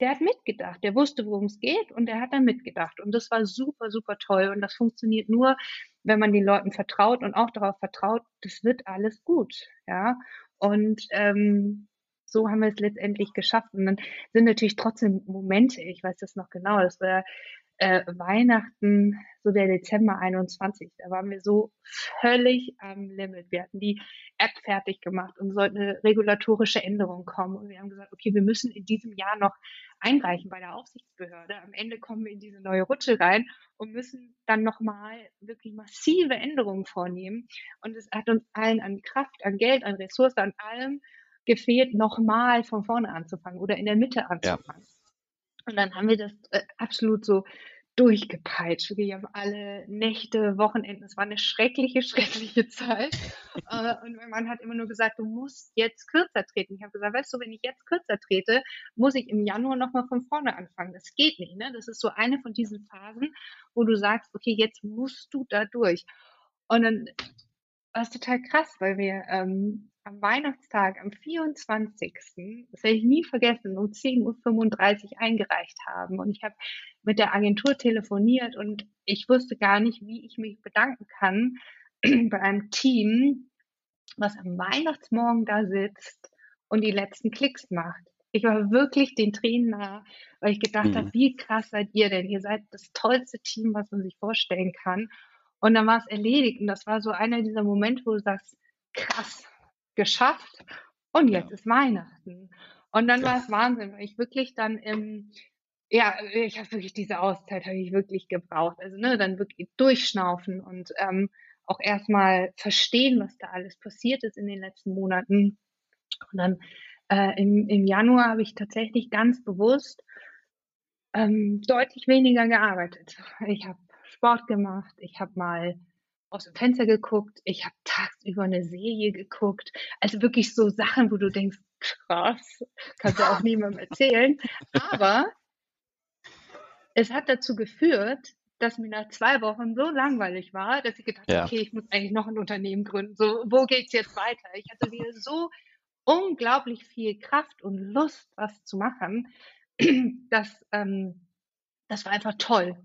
der hat mitgedacht, der wusste, worum es geht und der hat dann mitgedacht. Und das war super, super toll. Und das funktioniert nur, wenn man den Leuten vertraut und auch darauf vertraut, das wird alles gut. Ja. Und ähm, so haben wir es letztendlich geschafft. Und dann sind natürlich trotzdem Momente, ich weiß das noch genau, das war äh, Weihnachten, so der Dezember 21, da waren wir so völlig am Limit. Wir hatten die App fertig gemacht und sollte eine regulatorische Änderung kommen. Und wir haben gesagt, okay, wir müssen in diesem Jahr noch einreichen bei der Aufsichtsbehörde. Am Ende kommen wir in diese neue Rutsche rein und müssen dann nochmal wirklich massive Änderungen vornehmen. Und es hat uns allen an Kraft, an Geld, an Ressourcen, an allem gefehlt, nochmal von vorne anzufangen oder in der Mitte anzufangen. Ja. Und dann haben wir das äh, absolut so durchgepeitscht. Wir haben alle Nächte, Wochenenden. Es war eine schreckliche, schreckliche Zeit. äh, und mein Mann hat immer nur gesagt, du musst jetzt kürzer treten. Ich habe gesagt, weißt du, wenn ich jetzt kürzer trete, muss ich im Januar nochmal von vorne anfangen. Das geht nicht. Ne? Das ist so eine von diesen Phasen, wo du sagst, okay, jetzt musst du da durch. Und dann war es total krass, weil wir ähm, am Weihnachtstag, am 24., das werde ich nie vergessen, um 10.35 Uhr eingereicht haben. Und ich habe mit der Agentur telefoniert und ich wusste gar nicht, wie ich mich bedanken kann bei einem Team, was am Weihnachtsmorgen da sitzt und die letzten Klicks macht. Ich war wirklich den Tränen nah, weil ich gedacht mhm. habe, wie krass seid ihr denn? Ihr seid das tollste Team, was man sich vorstellen kann. Und dann war es erledigt. Und das war so einer dieser Momente, wo du sagst, krass, geschafft und jetzt ja. ist Weihnachten. Und dann ja. war es Wahnsinn, weil ich wirklich dann im, ja, ich habe wirklich diese Auszeit habe ich wirklich gebraucht. Also ne, dann wirklich durchschnaufen und ähm, auch erstmal verstehen, was da alles passiert ist in den letzten Monaten. Und dann äh, im, im Januar habe ich tatsächlich ganz bewusst ähm, deutlich weniger gearbeitet. Ich habe Sport gemacht, ich habe mal aus dem Fenster geguckt, ich habe tagsüber eine Serie geguckt. Also wirklich so Sachen, wo du denkst, krass, kannst du auch niemandem erzählen. Aber es hat dazu geführt, dass mir nach zwei Wochen so langweilig war, dass ich gedacht habe, ja. okay, ich muss eigentlich noch ein Unternehmen gründen. So, wo geht's jetzt weiter? Ich hatte wieder so unglaublich viel Kraft und Lust, was zu machen. dass ähm, das war einfach toll.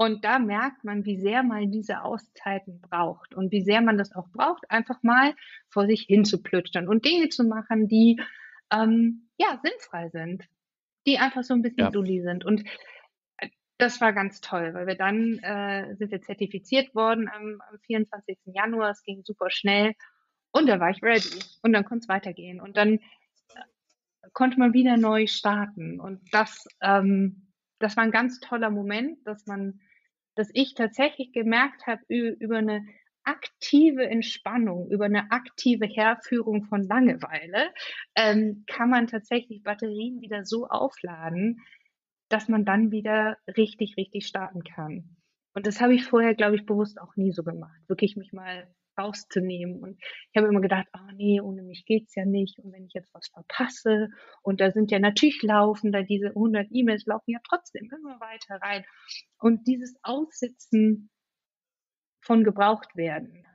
Und da merkt man, wie sehr man diese Auszeiten braucht und wie sehr man das auch braucht, einfach mal vor sich hin zu plütschern und Dinge zu machen, die ähm, ja sinnfrei sind, die einfach so ein bisschen ja. dulli sind. Und äh, das war ganz toll, weil wir dann äh, sind wir zertifiziert worden am, am 24. Januar. Es ging super schnell und da war ich ready und dann konnte es weitergehen und dann äh, konnte man wieder neu starten und das ähm, das war ein ganz toller Moment, dass man dass ich tatsächlich gemerkt habe, über eine aktive Entspannung, über eine aktive Herführung von Langeweile, ähm, kann man tatsächlich Batterien wieder so aufladen, dass man dann wieder richtig, richtig starten kann. Und das habe ich vorher, glaube ich, bewusst auch nie so gemacht. Wirklich mich mal rauszunehmen. Und ich habe immer gedacht, oh nee, ohne mich geht's ja nicht. Und wenn ich jetzt was verpasse, und da sind ja natürlich laufen, da diese 100 E-Mails laufen ja trotzdem immer weiter rein. Und dieses Aussitzen von gebraucht werden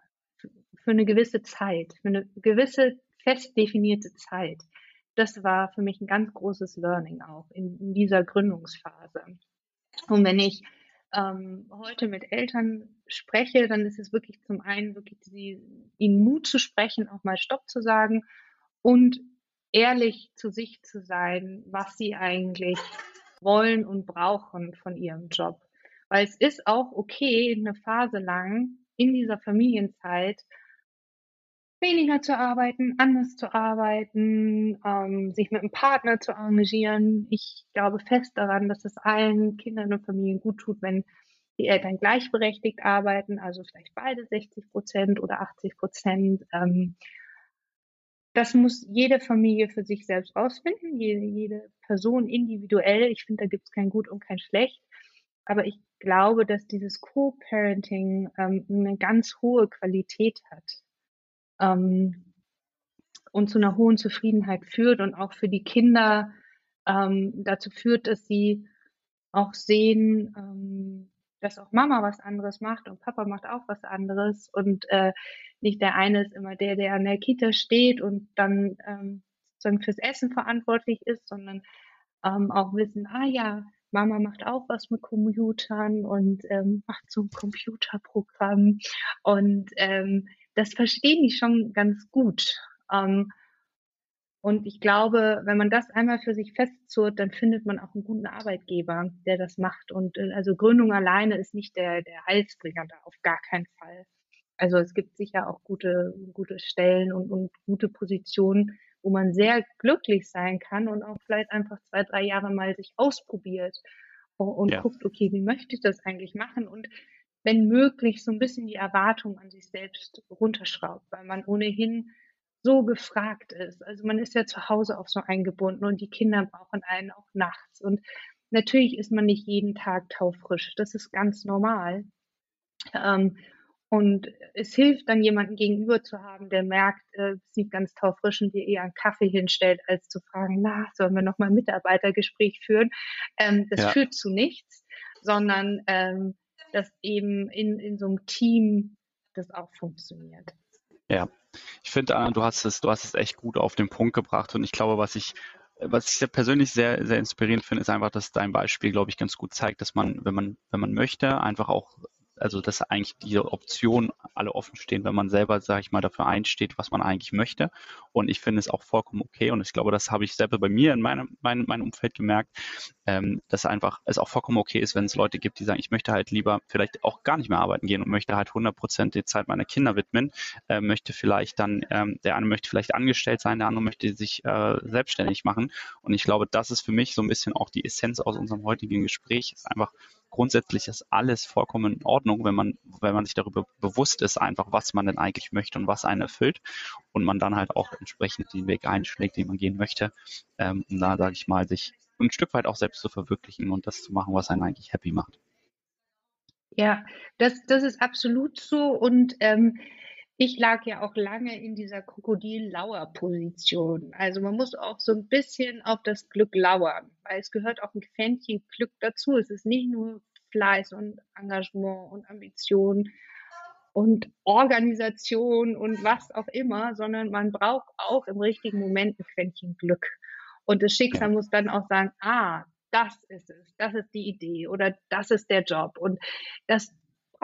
für eine gewisse Zeit, für eine gewisse fest definierte Zeit, das war für mich ein ganz großes Learning auch in, in dieser Gründungsphase. Und wenn ich ähm, heute mit Eltern spreche, dann ist es wirklich zum einen wirklich die, ihnen Mut zu sprechen, auch mal Stopp zu sagen und ehrlich zu sich zu sein, was sie eigentlich wollen und brauchen von ihrem Job. Weil es ist auch okay, eine Phase lang in dieser Familienzeit weniger zu arbeiten, anders zu arbeiten, ähm, sich mit einem Partner zu engagieren. Ich glaube fest daran, dass es allen Kindern und Familien gut tut, wenn die Eltern gleichberechtigt arbeiten, also vielleicht beide 60 Prozent oder 80 Prozent. Ähm, das muss jede Familie für sich selbst rausfinden, jede, jede Person individuell. Ich finde, da gibt es kein Gut und kein Schlecht. Aber ich glaube, dass dieses Co-Parenting ähm, eine ganz hohe Qualität hat ähm, und zu einer hohen Zufriedenheit führt und auch für die Kinder ähm, dazu führt, dass sie auch sehen, ähm, dass auch Mama was anderes macht und Papa macht auch was anderes. Und äh, nicht der eine ist immer der, der an der Kita steht und dann ähm, sozusagen fürs Essen verantwortlich ist, sondern ähm, auch wissen, ah ja, Mama macht auch was mit Computern und ähm, macht so ein Computerprogramm. Und ähm, das verstehen die schon ganz gut. Ähm, Und ich glaube, wenn man das einmal für sich festzurrt, dann findet man auch einen guten Arbeitgeber, der das macht. Und äh, also Gründung alleine ist nicht der, der Heilsbringer da, auf gar keinen Fall. Also es gibt sicher auch gute, gute Stellen und, und gute Positionen, wo man sehr glücklich sein kann und auch vielleicht einfach zwei, drei Jahre mal sich ausprobiert und, und ja. guckt, okay, wie möchte ich das eigentlich machen? Und wenn möglich, so ein bisschen die Erwartung an sich selbst runterschraubt, weil man ohnehin so gefragt ist. Also man ist ja zu Hause auch so eingebunden und die Kinder brauchen einen auch nachts. Und natürlich ist man nicht jeden Tag taufrisch. Das ist ganz normal. Ähm, und es hilft dann jemanden gegenüber zu haben, der merkt, äh, sieht ganz taufrisch und dir eher einen Kaffee hinstellt, als zu fragen, na, sollen wir nochmal ein Mitarbeitergespräch führen? Ähm, das ja. führt zu nichts, sondern ähm, dass eben in, in so einem Team das auch funktioniert. Ja, ich finde, Anna, du hast es, du hast es echt gut auf den Punkt gebracht und ich glaube, was ich was ich persönlich sehr, sehr inspirierend finde, ist einfach, dass dein Beispiel, glaube ich, ganz gut zeigt, dass man, wenn man, wenn man möchte, einfach auch also dass eigentlich diese Optionen alle offen stehen, wenn man selber, sage ich mal, dafür einsteht, was man eigentlich möchte. Und ich finde es auch vollkommen okay. Und ich glaube, das habe ich selber bei mir in meinem, meinem, meinem Umfeld gemerkt, ähm, dass einfach es auch vollkommen okay ist, wenn es Leute gibt, die sagen, ich möchte halt lieber vielleicht auch gar nicht mehr arbeiten gehen und möchte halt 100 Prozent die Zeit meiner Kinder widmen, äh, möchte vielleicht dann, ähm, der eine möchte vielleicht angestellt sein, der andere möchte sich äh, selbstständig machen. Und ich glaube, das ist für mich so ein bisschen auch die Essenz aus unserem heutigen Gespräch, ist einfach grundsätzlich ist alles vollkommen in Ordnung, wenn man, wenn man sich darüber bewusst ist, einfach was man denn eigentlich möchte und was einen erfüllt und man dann halt auch entsprechend den Weg einschlägt, den man gehen möchte, ähm, um da, sage ich mal, sich ein Stück weit auch selbst zu verwirklichen und das zu machen, was einen eigentlich happy macht. Ja, das, das ist absolut so und ähm, ich lag ja auch lange in dieser Krokodil-Lauer-Position. Also man muss auch so ein bisschen auf das Glück lauern, weil es gehört auch ein Quäntchen Glück dazu. Es ist nicht nur Fleiß und Engagement und Ambition und Organisation und was auch immer, sondern man braucht auch im richtigen Moment ein Quäntchen Glück. Und das Schicksal muss dann auch sagen, ah, das ist es, das ist die Idee oder das ist der Job. Und das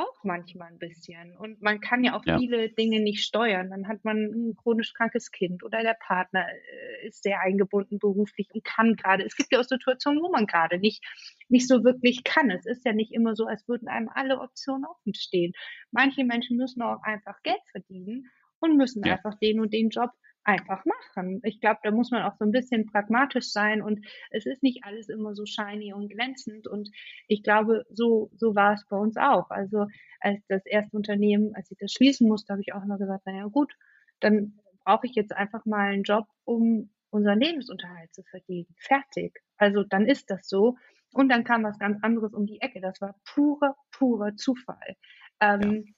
braucht manchmal ein bisschen. Und man kann ja auch ja. viele Dinge nicht steuern. Dann hat man ein chronisch krankes Kind oder der Partner äh, ist sehr eingebunden beruflich und kann gerade. Es gibt ja auch Situationen, wo man gerade nicht, nicht so wirklich kann. Es ist ja nicht immer so, als würden einem alle Optionen offen stehen. Manche Menschen müssen auch einfach Geld verdienen und müssen ja. einfach den und den Job einfach machen. Ich glaube, da muss man auch so ein bisschen pragmatisch sein und es ist nicht alles immer so shiny und glänzend und ich glaube, so, so war es bei uns auch. Also als das erste Unternehmen, als ich das schließen musste, habe ich auch immer gesagt, naja gut, dann brauche ich jetzt einfach mal einen Job, um unseren Lebensunterhalt zu verdienen. Fertig. Also dann ist das so. Und dann kam was ganz anderes um die Ecke. Das war purer, purer Zufall. Ähm, ja.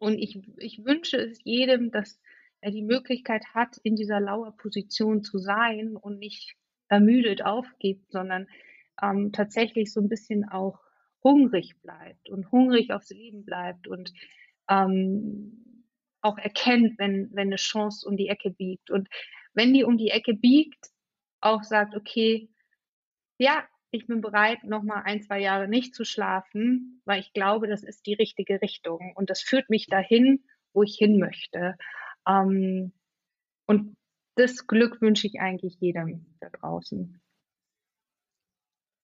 Und ich, ich wünsche es jedem, dass die Möglichkeit hat, in dieser Lauerposition zu sein und nicht ermüdet aufgibt, sondern ähm, tatsächlich so ein bisschen auch hungrig bleibt und hungrig aufs Leben bleibt und ähm, auch erkennt, wenn, wenn eine Chance um die Ecke biegt. Und wenn die um die Ecke biegt, auch sagt, okay, ja, ich bin bereit, nochmal ein, zwei Jahre nicht zu schlafen, weil ich glaube, das ist die richtige Richtung. Und das führt mich dahin, wo ich hin möchte. Ähm, und das Glück wünsche ich eigentlich jedem da draußen.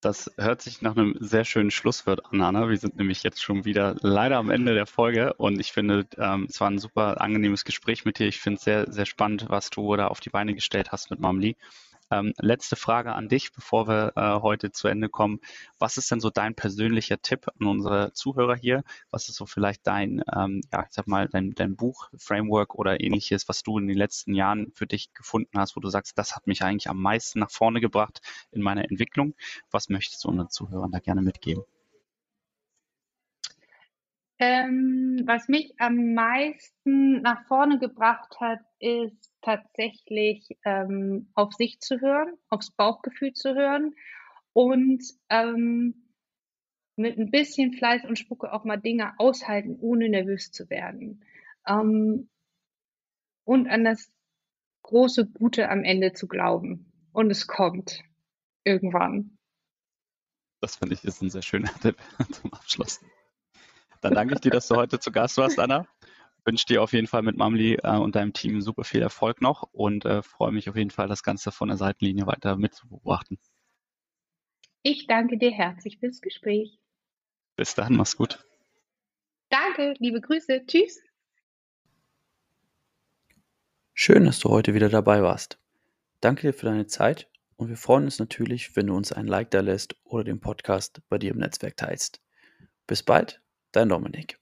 Das hört sich nach einem sehr schönen Schlusswort an, Anna. Wir sind nämlich jetzt schon wieder leider am Ende der Folge und ich finde, ähm, es war ein super angenehmes Gespräch mit dir. Ich finde es sehr, sehr spannend, was du da auf die Beine gestellt hast mit Mamli. Ähm, letzte Frage an dich, bevor wir äh, heute zu Ende kommen. Was ist denn so dein persönlicher Tipp an unsere Zuhörer hier? Was ist so vielleicht dein, ähm, ja, ich sag mal, dein, dein Buch, Framework oder ähnliches, was du in den letzten Jahren für dich gefunden hast, wo du sagst, das hat mich eigentlich am meisten nach vorne gebracht in meiner Entwicklung? Was möchtest du unseren Zuhörern da gerne mitgeben? Ähm, was mich am meisten nach vorne gebracht hat, ist tatsächlich ähm, auf sich zu hören, aufs Bauchgefühl zu hören und ähm, mit ein bisschen Fleiß und Spucke auch mal Dinge aushalten, ohne nervös zu werden. Ähm, und an das große Gute am Ende zu glauben. Und es kommt irgendwann. Das finde ich ist ein sehr schöner Tipp zum Abschluss. Dann danke ich dir, dass du heute zu Gast warst, Anna. wünsche dir auf jeden Fall mit Mamli äh, und deinem Team super viel Erfolg noch und äh, freue mich auf jeden Fall, das Ganze von der Seitenlinie weiter mitzubeobachten. Ich danke dir herzlich fürs Gespräch. Bis dann, mach's gut. Danke, liebe Grüße. Tschüss. Schön, dass du heute wieder dabei warst. Danke dir für deine Zeit und wir freuen uns natürlich, wenn du uns ein Like da lässt oder den Podcast bei dir im Netzwerk teilst. Bis bald, dein Dominik.